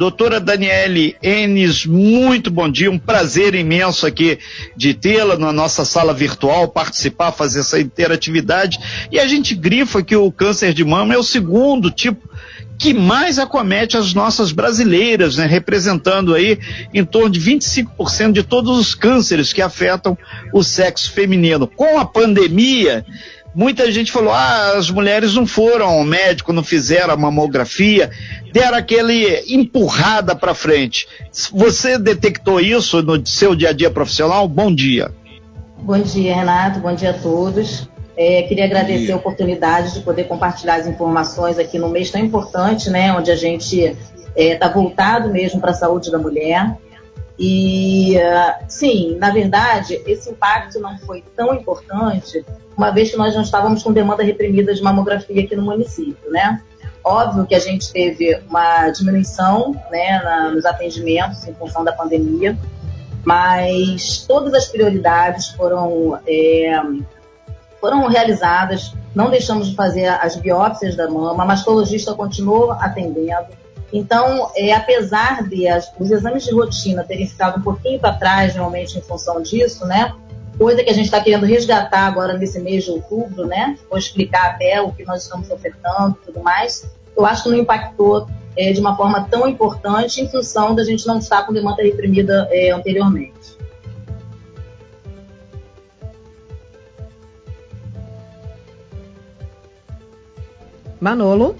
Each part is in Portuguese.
Doutora Daniele Enes, muito bom dia, um prazer imenso aqui de tê-la na nossa sala virtual, participar, fazer essa interatividade. E a gente grifa que o câncer de mama é o segundo tipo que mais acomete as nossas brasileiras, né, representando aí em torno de 25% de todos os cânceres que afetam o sexo feminino. Com a pandemia, muita gente falou: ah, as mulheres não foram ao médico, não fizeram a mamografia, deram aquele empurrada para frente. Você detectou isso no seu dia a dia profissional? Bom dia. Bom dia, Renato. Bom dia a todos. É, queria agradecer a oportunidade de poder compartilhar as informações aqui no mês tão importante, né, onde a gente está é, tá voltado mesmo para a saúde da mulher. E, uh, sim, na verdade, esse impacto não foi tão importante, uma vez que nós não estávamos com demanda reprimida de mamografia aqui no município, né? Óbvio que a gente teve uma diminuição né, na, nos atendimentos em função da pandemia, mas todas as prioridades foram é, foram realizadas, não deixamos de fazer as biópsias da mama, a mastologista continuou atendendo. Então, é, apesar de as, os exames de rotina terem ficado um pouquinho para trás, realmente, em função disso, né? Coisa que a gente está querendo resgatar agora nesse mês de outubro, né? Vou explicar até o que nós estamos ofertando e tudo mais. Eu acho que não impactou é, de uma forma tão importante em função da gente não estar com demanda reprimida é, anteriormente. Manolo.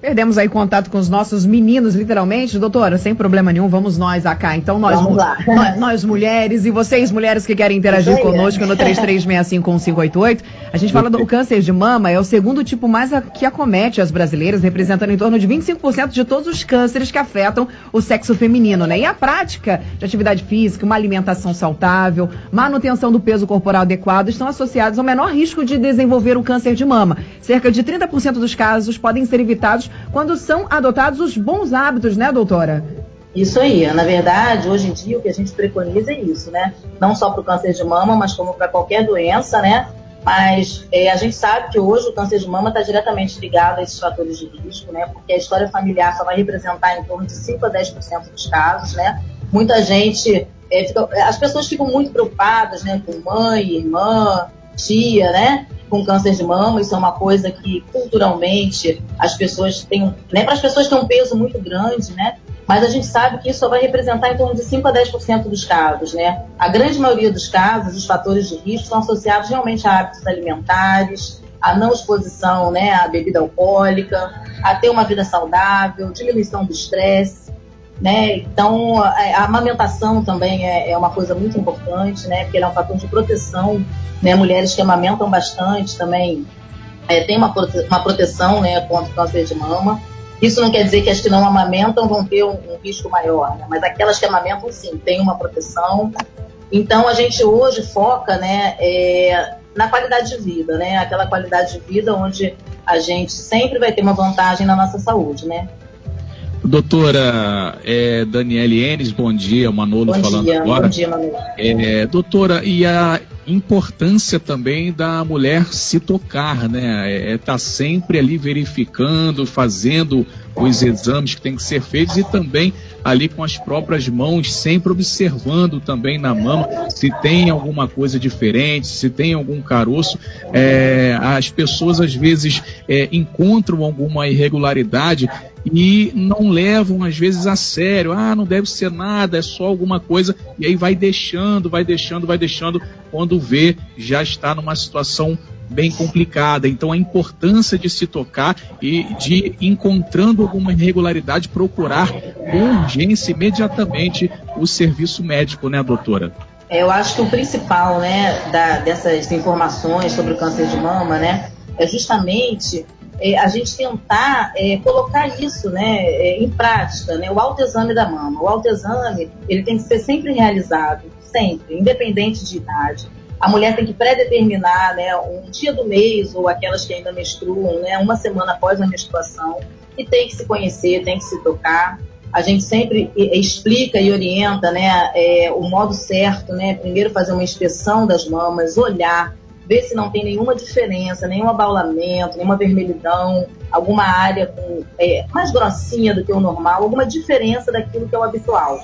Perdemos aí contato com os nossos meninos, literalmente. Doutora, sem problema nenhum, vamos nós cá. Então, nós, nós, nós, mulheres e vocês, mulheres que querem interagir conosco no 33651588. A gente fala do câncer de mama, é o segundo tipo mais a, que acomete as brasileiras, representando em torno de 25% de todos os cânceres que afetam o sexo feminino, né? E a prática de atividade física, uma alimentação saudável, manutenção do peso corporal adequado estão associados ao menor risco de desenvolver o câncer de mama. Cerca de 30% dos casos podem ser evitados quando são adotados os bons hábitos, né, doutora? Isso aí. Na verdade, hoje em dia, o que a gente preconiza é isso, né? Não só para o câncer de mama, mas como para qualquer doença, né? Mas é, a gente sabe que hoje o câncer de mama está diretamente ligado a esses fatores de risco, né? Porque a história familiar só vai representar em torno de 5 a 10% dos casos, né? Muita gente. É, fica, as pessoas ficam muito preocupadas, né? Com mãe, irmã, tia, né? Com câncer de mama, isso é uma coisa que culturalmente as pessoas têm, né, para as pessoas tem um peso muito grande, né? Mas a gente sabe que isso só vai representar em torno de 5 a 10% dos casos, né? A grande maioria dos casos, os fatores de risco são associados realmente a hábitos alimentares, a não exposição, né, à bebida alcoólica, a ter uma vida saudável, diminuição do estresse. Né? Então, a, a amamentação também é, é, uma coisa muito importante, né? Porque ela é um fator de proteção, né? Mulheres que amamentam bastante também é, tem uma, prote uma proteção, né, contra o câncer de mama. Isso não quer dizer que as que não amamentam vão ter um, um risco maior, né? Mas aquelas que amamentam, sim, tem uma proteção. Então, a gente hoje foca, né, é, na qualidade de vida, né? Aquela qualidade de vida onde a gente sempre vai ter uma vantagem na nossa saúde, né? Doutora é, Daniele Enes, bom dia, Manolo bom falando dia, agora. Bom dia, Manolo. É, doutora, e a importância também da mulher se tocar, né? É, é tá sempre ali verificando, fazendo os exames que têm que ser feitos e também ali com as próprias mãos, sempre observando também na mama se tem alguma coisa diferente, se tem algum caroço. É, as pessoas às vezes é, encontram alguma irregularidade e não levam às vezes a sério. Ah, não deve ser nada, é só alguma coisa. E aí vai deixando, vai deixando, vai deixando. Quando vê, já está numa situação bem complicada. Então, a importância de se tocar e de, encontrando alguma irregularidade, procurar com urgência imediatamente o serviço médico, né, doutora? É, eu acho que o principal, né, da, dessas informações sobre o câncer de mama, né, é justamente é, a gente tentar é, colocar isso né, é, em prática, né, o autoexame da mama. O autoexame ele tem que ser sempre realizado, sempre, independente de idade. A mulher tem que pré-determinar né, um dia do mês, ou aquelas que ainda menstruam, né, uma semana após a menstruação, e tem que se conhecer, tem que se tocar. A gente sempre explica e orienta né, é, o modo certo, né, primeiro fazer uma inspeção das mamas, olhar, ver se não tem nenhuma diferença, nenhum abaulamento, nenhuma vermelhidão, alguma área com, é, mais grossinha do que o normal, alguma diferença daquilo que é o habitual.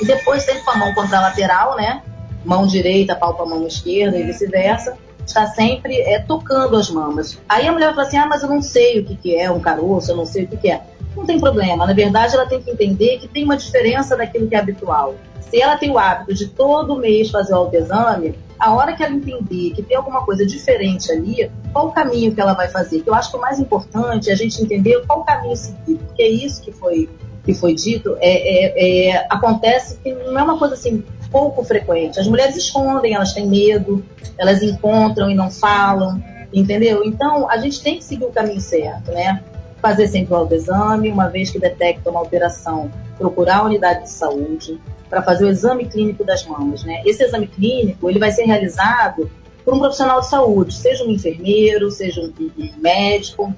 E depois sempre com a mão contralateral, né? Mão direita palpa a mão esquerda e vice-versa, está sempre é, tocando as mamas. Aí a mulher fala assim, ah, mas eu não sei o que, que é um caroço, eu não sei o que, que é. Não tem problema, na verdade ela tem que entender que tem uma diferença daquilo que é habitual. Se ela tem o hábito de todo mês fazer o autoexame, a hora que ela entender que tem alguma coisa diferente ali, qual o caminho que ela vai fazer? Que eu acho que o mais importante é a gente entender qual o caminho seguir, porque é isso que foi, que foi dito, é, é, é, acontece que não é uma coisa assim pouco frequente. As mulheres escondem, elas têm medo, elas encontram e não falam, entendeu? Então a gente tem que seguir o caminho certo, né? Fazer sempre o autoexame, uma vez que detecta uma alteração, procurar a unidade de saúde, para fazer o exame clínico das mamas. Né? Esse exame clínico ele vai ser realizado por um profissional de saúde, seja um enfermeiro, seja um, médico.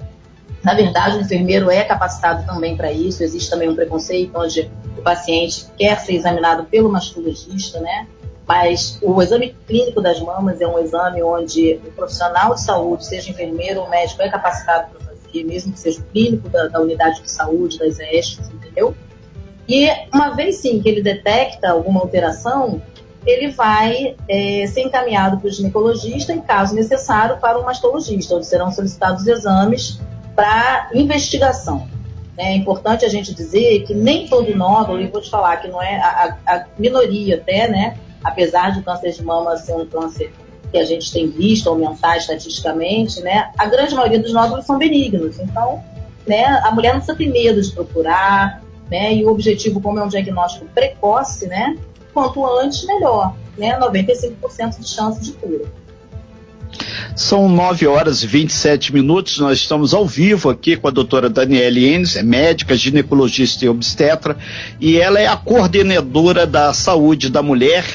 Na verdade, o enfermeiro é capacitado também para isso. Existe também um preconceito onde o paciente quer ser examinado pelo mastologista, né? Mas o exame clínico das mamas é um exame onde o profissional de saúde, seja enfermeiro ou médico, é capacitado para fazer, mesmo que seja o clínico da, da unidade de saúde, das ESTs, entendeu? E uma vez sim que ele detecta alguma alteração, ele vai é, ser encaminhado para o ginecologista e, caso necessário, para o mastologista, onde serão solicitados exames para investigação. É importante a gente dizer que nem todo nódulo, e vou te falar que não é a, a minoria até, né? Apesar de o câncer de mama ser um câncer que a gente tem visto aumentar estatisticamente, né? A grande maioria dos nódulos são benignos. Então, né, a mulher não precisa ter medo de procurar, né? E o objetivo, como é um diagnóstico precoce, né? Quanto antes, melhor, né? 95% de chance de cura. São 9 horas e 27 minutos. Nós estamos ao vivo aqui com a doutora Daniele Enes, é médica, ginecologista e obstetra, e ela é a coordenadora da saúde da mulher,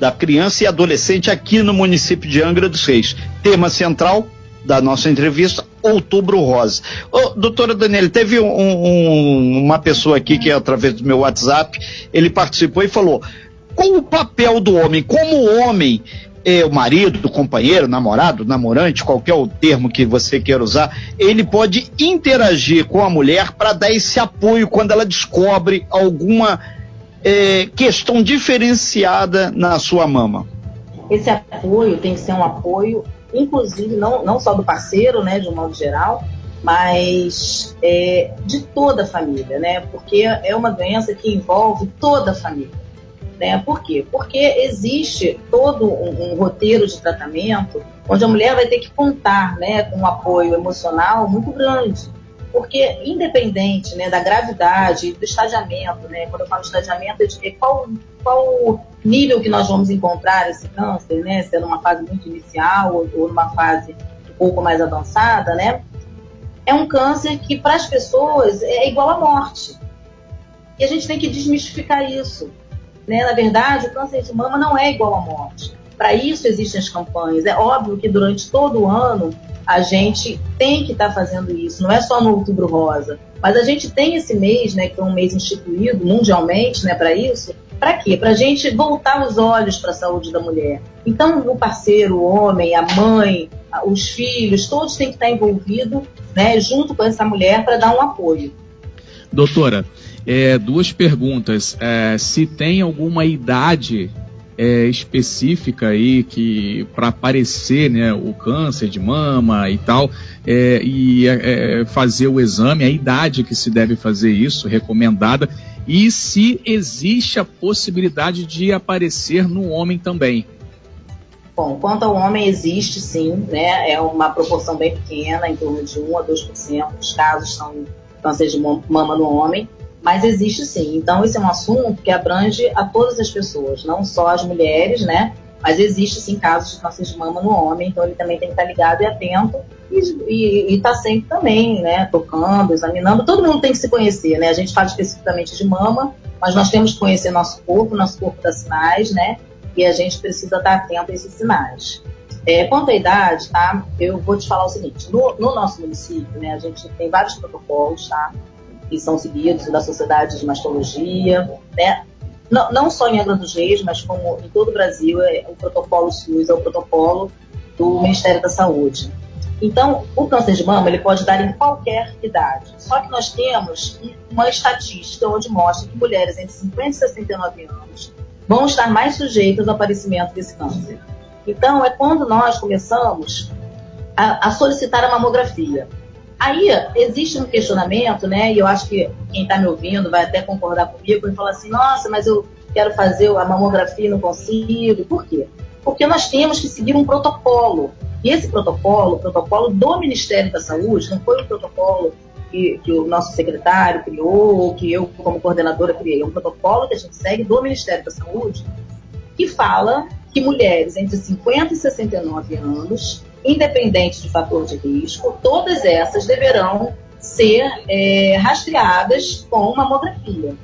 da criança e adolescente aqui no município de Angra dos Reis. Tema central: da nossa entrevista, Outubro Rosa. Ô, doutora Daniela, teve um, um, uma pessoa aqui que, através do meu WhatsApp, ele participou e falou: qual o papel do homem? Como o homem, o marido, o companheiro, namorado, namorante, qualquer o termo que você queira usar, ele pode interagir com a mulher para dar esse apoio quando ela descobre alguma é, questão diferenciada na sua mama? Esse apoio tem que ser um apoio inclusive não, não só do parceiro, né, de um modo geral, mas é, de toda a família, né? Porque é uma doença que envolve toda a família. Né? Por quê? Porque existe todo um, um, roteiro de tratamento onde a mulher vai ter que contar né, com um apoio emocional muito grande. Porque, independente né, da gravidade, do estadiamento, né, quando eu falo estadiamento, é qual, qual nível que nós vamos encontrar esse câncer, né, se é numa fase muito inicial ou, ou numa fase um pouco mais avançada, né, é um câncer que, para as pessoas, é igual à morte. E a gente tem que desmistificar isso. Né? Na verdade, o câncer de mama não é igual à morte. Para isso existem as campanhas. É óbvio que durante todo o ano a gente tem que estar tá fazendo isso, não é só no Outubro Rosa. Mas a gente tem esse mês, né, que é um mês instituído mundialmente, né, para isso. Para quê? Para a gente voltar os olhos para a saúde da mulher. Então, o parceiro, o homem, a mãe, os filhos, todos têm que estar envolvidos, né, junto com essa mulher para dar um apoio. Doutora, é, duas perguntas. É, se tem alguma idade é, específica aí que para aparecer né, o câncer de mama e tal, é, e é, é, fazer o exame, a idade que se deve fazer isso, recomendada, e se existe a possibilidade de aparecer no homem também. Bom, quanto ao homem, existe sim, né? É uma proporção bem pequena, em torno de 1 a 2% dos casos são câncer de mama no homem mas existe sim. Então, esse é um assunto que abrange a todas as pessoas, não só as mulheres, né? Mas existe sim casos de câncer de mama no homem, então ele também tem que estar ligado e atento e estar tá sempre também, né? Tocando, examinando. Todo mundo tem que se conhecer, né? A gente fala especificamente de mama, mas nós temos que conhecer nosso corpo, nosso corpo dá sinais, né? E a gente precisa estar atento a esses sinais. É, quanto à idade, tá? Eu vou te falar o seguinte: no, no nosso município, né? A gente tem vários protocolos, tá? Que são seguidos da Sociedade de Mastologia, né? Não, não só em Angra dos Reis, mas como em todo o Brasil, é, o protocolo SUS é o protocolo do Ministério da Saúde. Então, o câncer de mama ele pode dar em qualquer idade. Só que nós temos uma estatística onde mostra que mulheres entre 50 e 69 anos vão estar mais sujeitas ao aparecimento desse câncer. Então, é quando nós começamos a, a solicitar a mamografia. Aí existe um questionamento, né? E eu acho que quem está me ouvindo vai até concordar comigo e falar assim: nossa, mas eu quero fazer a mamografia e não consigo. Por quê? Porque nós temos que seguir um protocolo. E esse protocolo, o protocolo do Ministério da Saúde, não foi um protocolo que, que, o nosso secretário criou, ou que eu, como coordenadora, criei. É um protocolo que a gente segue do Ministério da Saúde, que fala que mulheres entre 50 e 69 anos independente de fator de risco, todas essas deverão ser é, rastreadas com mamografia.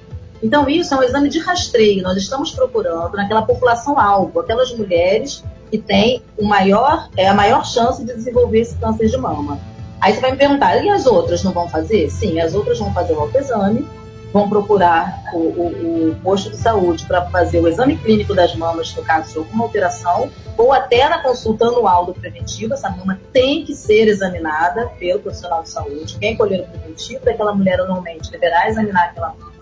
Então, isso é um exame de rastreio. Nós estamos procurando naquela população-alvo, aquelas mulheres que têm o maior, é, a maior chance de desenvolver esse câncer de mama. Aí você vai me perguntar, e as outras não vão fazer? Sim, as outras vão fazer o autoexame, vão procurar o, o, o posto de saúde para fazer o exame clínico das mamas no caso de alguma alteração, ou até na consulta anual do preventivo, essa mama tem que ser examinada pelo profissional de saúde. Quem colher o preventivo daquela mulher anualmente deverá examinar aquela mama.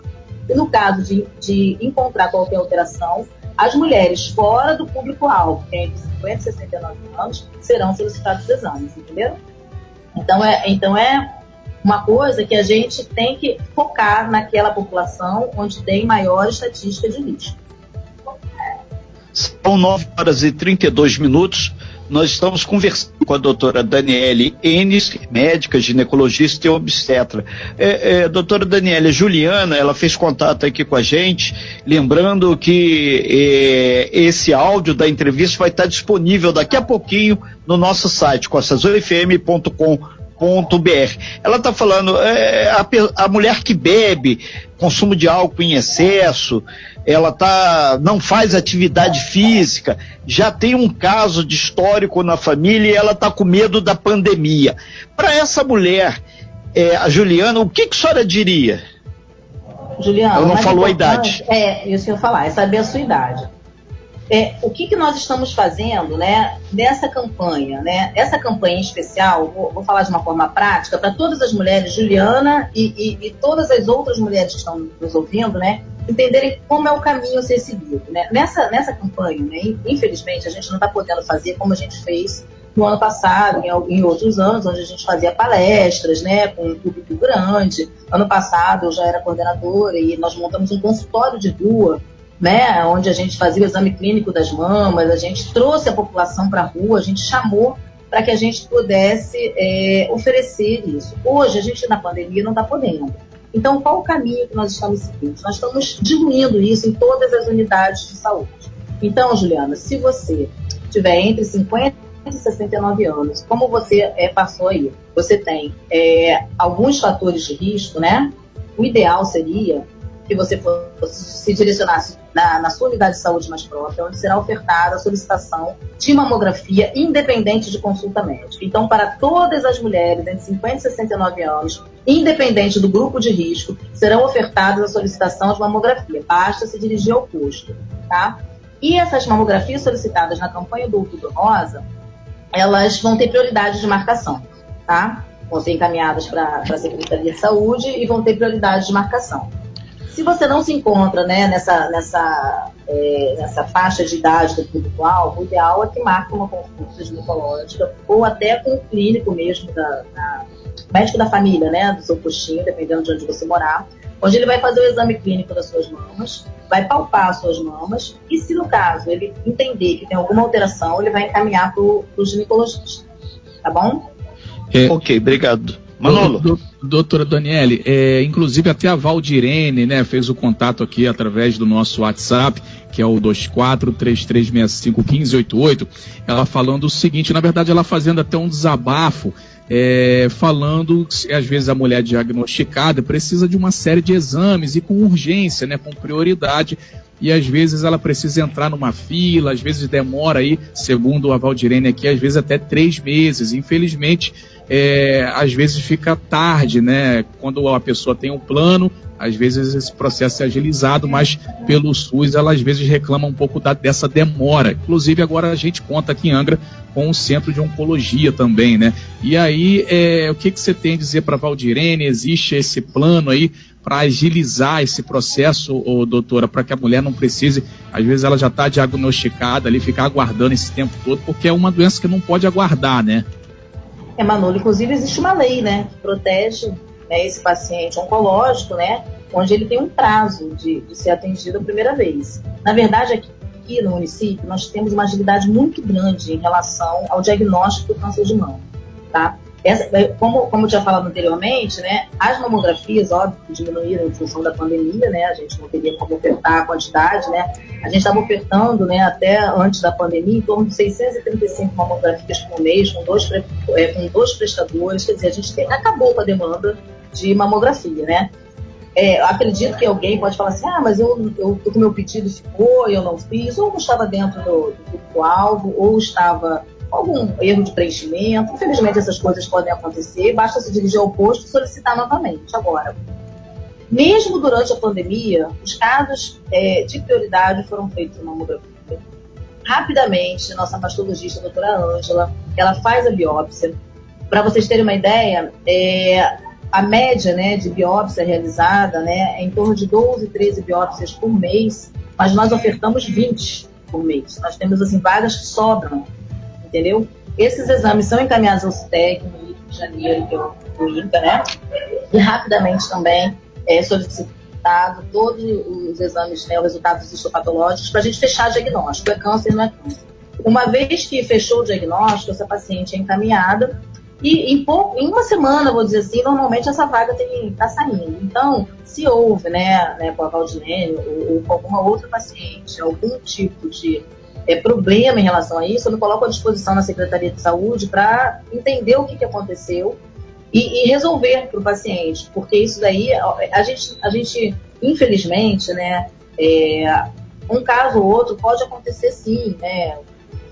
E no caso de, de encontrar qualquer alteração, as mulheres fora do público-alvo, que é entre 50 e 69 anos, serão solicitados exames, entendeu? Então é, então é uma coisa que a gente tem que focar naquela população onde tem maior estatística de risco. São 9 horas e 32 minutos. Nós estamos conversando com a doutora Daniele Enes, médica, ginecologista e obstetra. É, é, doutora Daniele, Juliana, ela fez contato aqui com a gente, lembrando que é, esse áudio da entrevista vai estar disponível daqui a pouquinho no nosso site, costaazulfm.com.br ela está falando, é, a, a, mulher que bebe, consumo de álcool em excesso, ela tá, não faz atividade física, já tem um caso de histórico na família e ela está com medo da pandemia. Para essa mulher, é, a Juliana, o que, que a senhora diria? Juliana, ela não falou a idade. É, isso que eu falar, é saber a sua idade é, o que, que nós estamos fazendo né, nessa campanha? Né? Essa campanha especial, vou, vou falar de uma forma prática, para todas as mulheres, Juliana e, e, e, todas as outras mulheres que estão nos ouvindo, né, entenderem como é o caminho a ser seguido. Né? Nessa, nessa campanha, né, infelizmente, a gente não está podendo fazer como a gente fez no ano passado, em, outros anos, onde a gente fazia palestras né, com um público grande. Ano passado eu já era coordenadora e nós montamos um consultório de rua né, onde a gente fazia o exame clínico das mamas, a gente trouxe a população para a rua, a gente chamou para que a gente pudesse é, oferecer isso. Hoje, a gente na pandemia não está podendo. Então, qual o caminho que nós estamos seguindo? Nós estamos diluindo isso em todas as unidades de saúde. Então, Juliana, se você tiver entre 50 e 69 anos, como você é, passou aí, você tem é, alguns fatores de risco, né? O ideal seria que você fosse se direcionasse na, na, sua unidade de saúde mais própria, onde será ofertada a solicitação de mamografia independente de consulta médica. Então, para todas as mulheres entre 50 e 69 anos, independente do grupo de risco, serão ofertadas a solicitação de mamografia. Basta se dirigir ao posto, tá? E essas mamografias solicitadas na campanha do Outubro Rosa, elas vão ter prioridade de marcação, tá? Vão ser encaminhadas para a Secretaria de Saúde e vão ter prioridade de marcação. Se você não se encontra né, nessa, nessa, é, nessa faixa de idade do público-alvo, o ideal é que marque uma consulta ginecológica ou até com o clínico mesmo, da, da, médico da família, né, do seu postinho, dependendo de onde você morar, onde ele vai fazer o exame clínico das suas mamas, vai palpar as suas mamas e, se no caso ele entender que tem alguma alteração, ele vai encaminhar para o ginecologista. Tá bom? É, ok, obrigado. Manolo. Do, do, doutora Daniele, é, inclusive até a Valdirene, né, fez o contato aqui através do nosso WhatsApp, que é o 2433651588, ela falando o seguinte, na verdade ela fazendo até um desabafo, é, falando que às vezes a mulher diagnosticada precisa de uma série de exames e com urgência, né, com prioridade, e às vezes ela precisa entrar numa fila, às vezes demora aí, segundo a Valdirene aqui, às vezes até três meses. Infelizmente, é, às vezes fica tarde, né? Quando a pessoa tem um plano, às vezes esse processo é agilizado, mas pelo SUS ela às vezes reclama um pouco da, dessa demora. Inclusive agora a gente conta aqui em Angra com o Centro de Oncologia também, né? E aí, é, o que, que você tem a dizer para Valdirene? Existe esse plano aí para agilizar esse processo, ô, doutora, para que a mulher não precise, às vezes ela já está diagnosticada ali, ficar aguardando esse tempo todo, porque é uma doença que não pode aguardar, né? É, Manolo, inclusive existe uma lei, né, que protege né, esse paciente oncológico, né, onde ele tem um prazo de, de ser atendido a primeira vez. Na verdade, aqui, aqui no município, nós temos uma agilidade muito grande em relação ao diagnóstico do câncer de mama, tá? Essa, é, como, como eu tinha falado anteriormente, né, as mamografias, óbvio, diminuíram em função da pandemia, né, a gente não teria como ofertar a quantidade, né, a gente estava ofertando, né, até antes da pandemia, em torno de 635 mamografias por mês, com dois, é, com dois prestadores, quer dizer, a gente tem, acabou com a demanda de mamografia, né. É, acredito que alguém pode falar assim, ah, mas eu, eu, o meu pedido ficou, eu não fiz, ou não estava dentro do, do alvo, ou estava algum erro de preenchimento. Infelizmente, essas coisas podem acontecer. Basta se dirigir ao posto e solicitar novamente. Agora, mesmo durante a pandemia, os casos é, de prioridade foram feitos em mamografia. Rapidamente, nossa mastologista, a doutora Ângela, ela faz a biópsia. Para vocês terem uma ideia, é, a média né, de biópsia realizada né, é em torno de 12, 13 biópsias por mês, mas nós ofertamos 20 por mês. Nós temos assim, vagas que sobram entendeu? Esses exames são encaminhados ao CITEC no Rio de Janeiro, que é o INCA, né? E rapidamente também é solicitado todos os exames, né, os resultados histopatológicos, para a gente fechar o diagnóstico. É câncer, não é câncer. Uma vez que fechou o diagnóstico, essa paciente é encaminhada e em, pouco, em uma semana, vou dizer assim, normalmente essa vaga está saindo. Então, se houve, né, né com a Valdilene ou, ou com alguma outra paciente, algum tipo de é, problema em relação a isso, eu me coloco à disposição na Secretaria de Saúde para entender o que, que aconteceu e, e resolver para o paciente, porque isso daí, a gente, a gente infelizmente, né, é, um caso ou outro pode acontecer sim, né,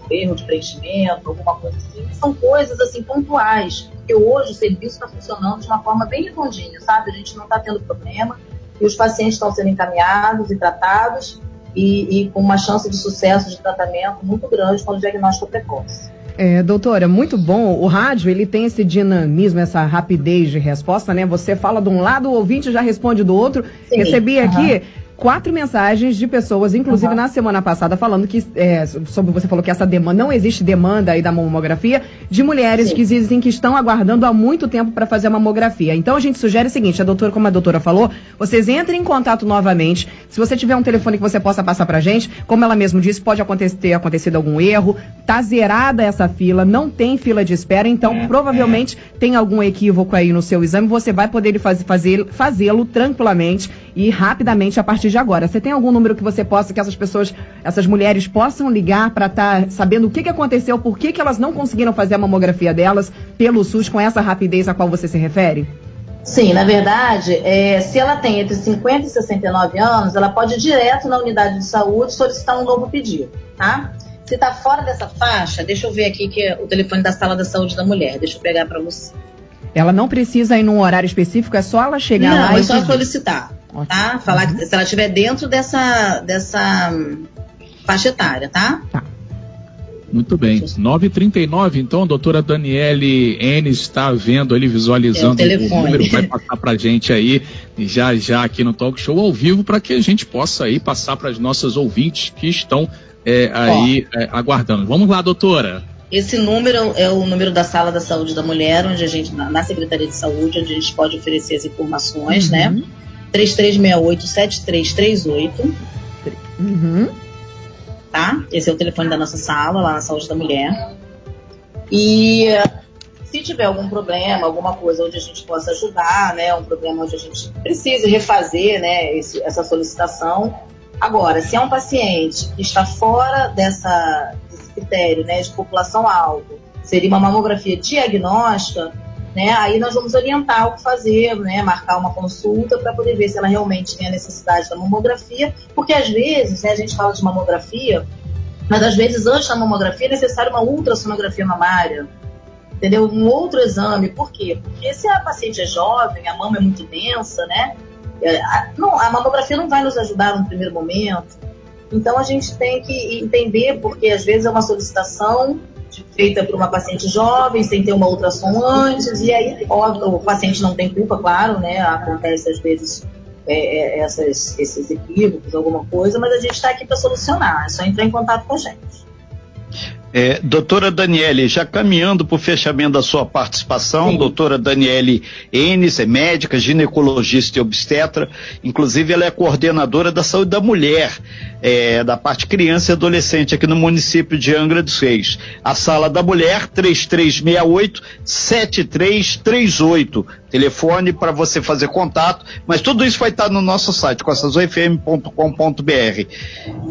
erro de preenchimento, alguma coisa assim, são coisas assim pontuais, porque hoje o serviço está funcionando de uma forma bem redondinha, sabe? A gente não está tendo problema e os pacientes estão sendo encaminhados e tratados e, e com uma chance de sucesso de tratamento muito grande com o diagnóstico precoce. É, doutora, muito bom. O rádio, ele tem esse dinamismo, essa rapidez de resposta, né? Você fala de um lado, o ouvinte já responde do outro. Sim, Recebi aqui quatro mensagens de pessoas, inclusive uhum. na semana passada, falando que, é, sobre você falou que essa demanda, não existe demanda aí da mamografia, de mulheres Sim. que dizem que estão aguardando há muito tempo para fazer a mamografia. Então a gente sugere o seguinte, a doutora, como a doutora falou, vocês entrem em contato novamente. Se você tiver um telefone que você possa passar pra gente, como ela mesmo disse, pode acontecer, ter acontecido algum erro, tá zerada essa fila, não tem fila de espera, então é, provavelmente é. tem algum equívoco aí no seu exame, você vai poder fazer, fazê-lo tranquilamente e rapidamente a partir de agora. Você tem algum número que você possa, que essas pessoas, essas mulheres possam ligar para estar tá sabendo o que, que aconteceu, por que, que elas não conseguiram fazer a mamografia delas pelo SUS com essa rapidez a qual você se refere? Sim, na verdade, é, se ela tem entre 50 e 69 anos, ela pode ir direto na unidade de saúde solicitar um novo pedido, tá? Se está fora dessa faixa, deixa eu ver aqui que é o telefone da sala da saúde da mulher, deixa eu pegar para você. Ela não precisa ir num horário específico, é só ela chegar não, lá é e. Não, é só solicitar. Ótimo. Tá? Falar uhum. que se ela estiver dentro dessa, dessa faixa etária, tá? Tá. Muito bem. 9h39, então, a doutora Daniele N está vendo ali, visualizando é o, o, número, vai passar para a gente aí, já já aqui no Talk Show ao vivo, para que a gente possa aí passar para as nossas ouvintes que estão é, aí é, aguardando. Vamos lá, doutora. Esse número é o número da sala da saúde da mulher, onde a gente, na Secretaria de Saúde, onde a gente pode oferecer as informações, né? uhum. né? 3368-7338. Uhum. Tá? Esse é o telefone da nossa sala, lá na Saúde da Mulher. E se tiver algum problema, alguma coisa onde a gente possa ajudar, né? Um problema onde a gente precise refazer, né? Esse, essa solicitação. Agora, se é um paciente que está fora dessa, critério, né? De população alvo, seria uma mamografia diagnóstica, né? Aí nós vamos orientar o que fazer, né? Marcar uma consulta para poder ver se ela realmente tem a necessidade da mamografia, porque às vezes, né, a gente fala de mamografia, mas às vezes antes da mamografia é necessário uma ultrassonografia mamária, entendeu? Um outro exame, por quê? Porque se a paciente é jovem, a mama é muito densa, né? É, a, não, a mamografia não vai nos ajudar no primeiro momento. Então a gente tem que entender, porque às vezes é uma solicitação feita por uma paciente jovem, sem ter uma ultrassom antes, e aí óbvio, o paciente não tem culpa, claro, né? Acontece às vezes é, é, essas, esses equívocos, alguma coisa, mas a gente está aqui para solucionar, é só entrar em contato com a gente. É, doutora Daniele, já caminhando para o fechamento da sua participação, Sim. doutora Daniele Enes é médica, ginecologista e obstetra, inclusive ela é coordenadora da saúde da mulher, é, da parte criança e adolescente aqui no município de Angra dos Reis. A sala da mulher, 3368-7338, telefone para você fazer contato, mas tudo isso vai estar no nosso site, costazoifm.com.br.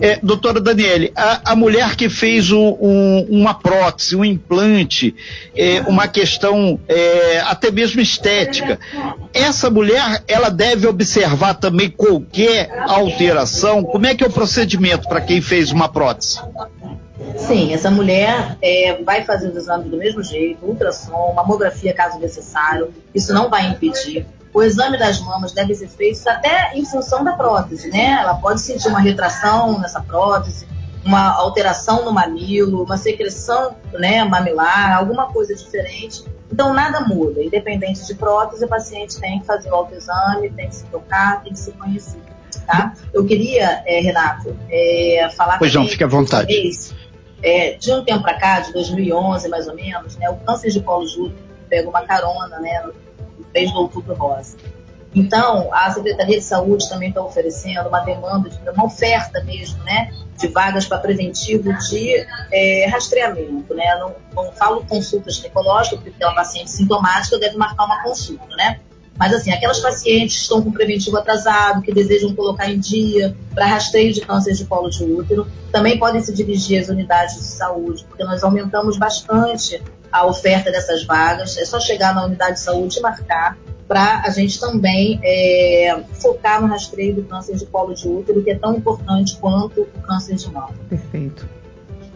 É, doutora Daniele, a, a mulher que fez um, um uma prótese, um implante, é, uma questão é, até mesmo estética. Essa mulher, ela deve observar também qualquer alteração. Como é que é o procedimento para quem fez uma prótese? Sim, essa mulher é, vai fazer os exames do mesmo jeito, ultrassom, mamografia caso necessário, isso não vai impedir. O exame das mamas deve ser feito até em função da prótese, né? Ela pode sentir uma retração nessa prótese, uma alteração no mamilo, uma secreção né, mamilar, alguma coisa diferente. Então nada muda, independente de prótese, o paciente tem que fazer o autoexame, tem que se tocar, tem que se conhecer. Tá? Eu queria, é, Renato, é, falar Pois não, fique à vontade. É, de um tempo para cá, de 2011 mais ou menos, né, o câncer de colo de útero pega uma carona né, no mês do outubro rosa. Então, a Secretaria de Saúde também está oferecendo uma demanda, de, uma oferta mesmo, né, de vagas para preventivo de é, rastreamento, né? Não, não falo consulta ginecológica, porque tem uma paciente sintomática deve marcar uma consulta, né? Mas assim, aquelas pacientes que estão com preventivo atrasado, que desejam colocar em dia para rastreio de câncer de colo de útero, também podem se dirigir às unidades de saúde, porque nós aumentamos bastante a oferta dessas vagas. É só chegar na unidade de saúde e marcar para a gente também é, focar no rastreio do câncer de colo de útero, que é tão importante quanto o câncer de mama. Perfeito.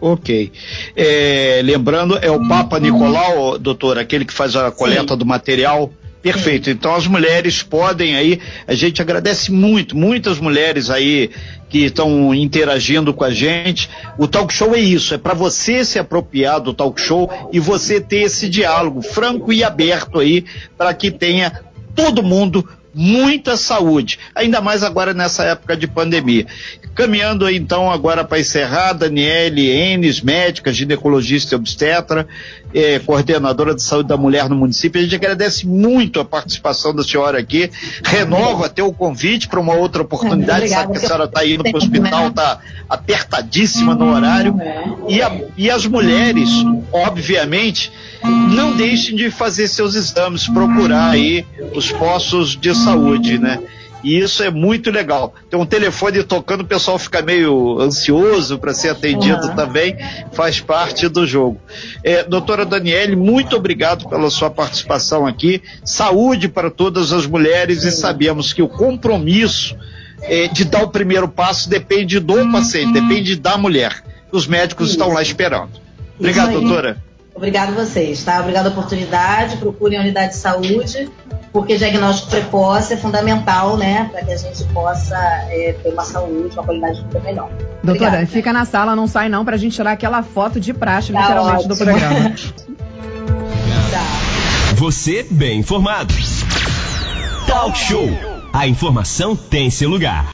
Ok. É, lembrando, é o Papa Nicolau, doutor, aquele que faz a coleta Sim. do material. Perfeito. Sim. Então as mulheres podem aí, a gente agradece muito, muitas mulheres aí que estão interagindo com a gente. O talk show é isso, é para você se apropriar do talk show e você ter esse diálogo franco e aberto aí para que tenha todo mundo muita saúde, ainda mais agora nessa época de pandemia. Caminhando então agora para encerrar, Daniele Enes, médica, ginecologista e obstetra, eh, coordenadora de saúde da mulher no município. A gente agradece muito a participação da senhora aqui. Renova até o convite para uma outra oportunidade. Sabe que a senhora está indo para o hospital, está apertadíssima no horário. E, a, e as mulheres, obviamente, não deixem de fazer seus exames, procurar aí os postos de saúde, né? E isso é muito legal. Tem um telefone tocando, o pessoal fica meio ansioso para ser atendido uhum. também, faz parte do jogo. É, doutora Daniele, muito obrigado pela sua participação aqui. Saúde para todas as mulheres e sabemos que o compromisso é, de dar o primeiro passo depende do paciente, depende da mulher. Os médicos isso. estão lá esperando. Obrigado, doutora. Obrigado vocês, tá? Obrigado a oportunidade. Procurem a unidade de saúde porque diagnóstico precoce é fundamental, né, para que a gente possa é, ter uma saúde, uma qualidade de vida melhor. Doutora, Obrigada. fica na sala, não sai não, para a gente tirar aquela foto de praxe, tá literalmente, ótimo. do programa. Você bem informado. Talk Show. A informação tem seu lugar.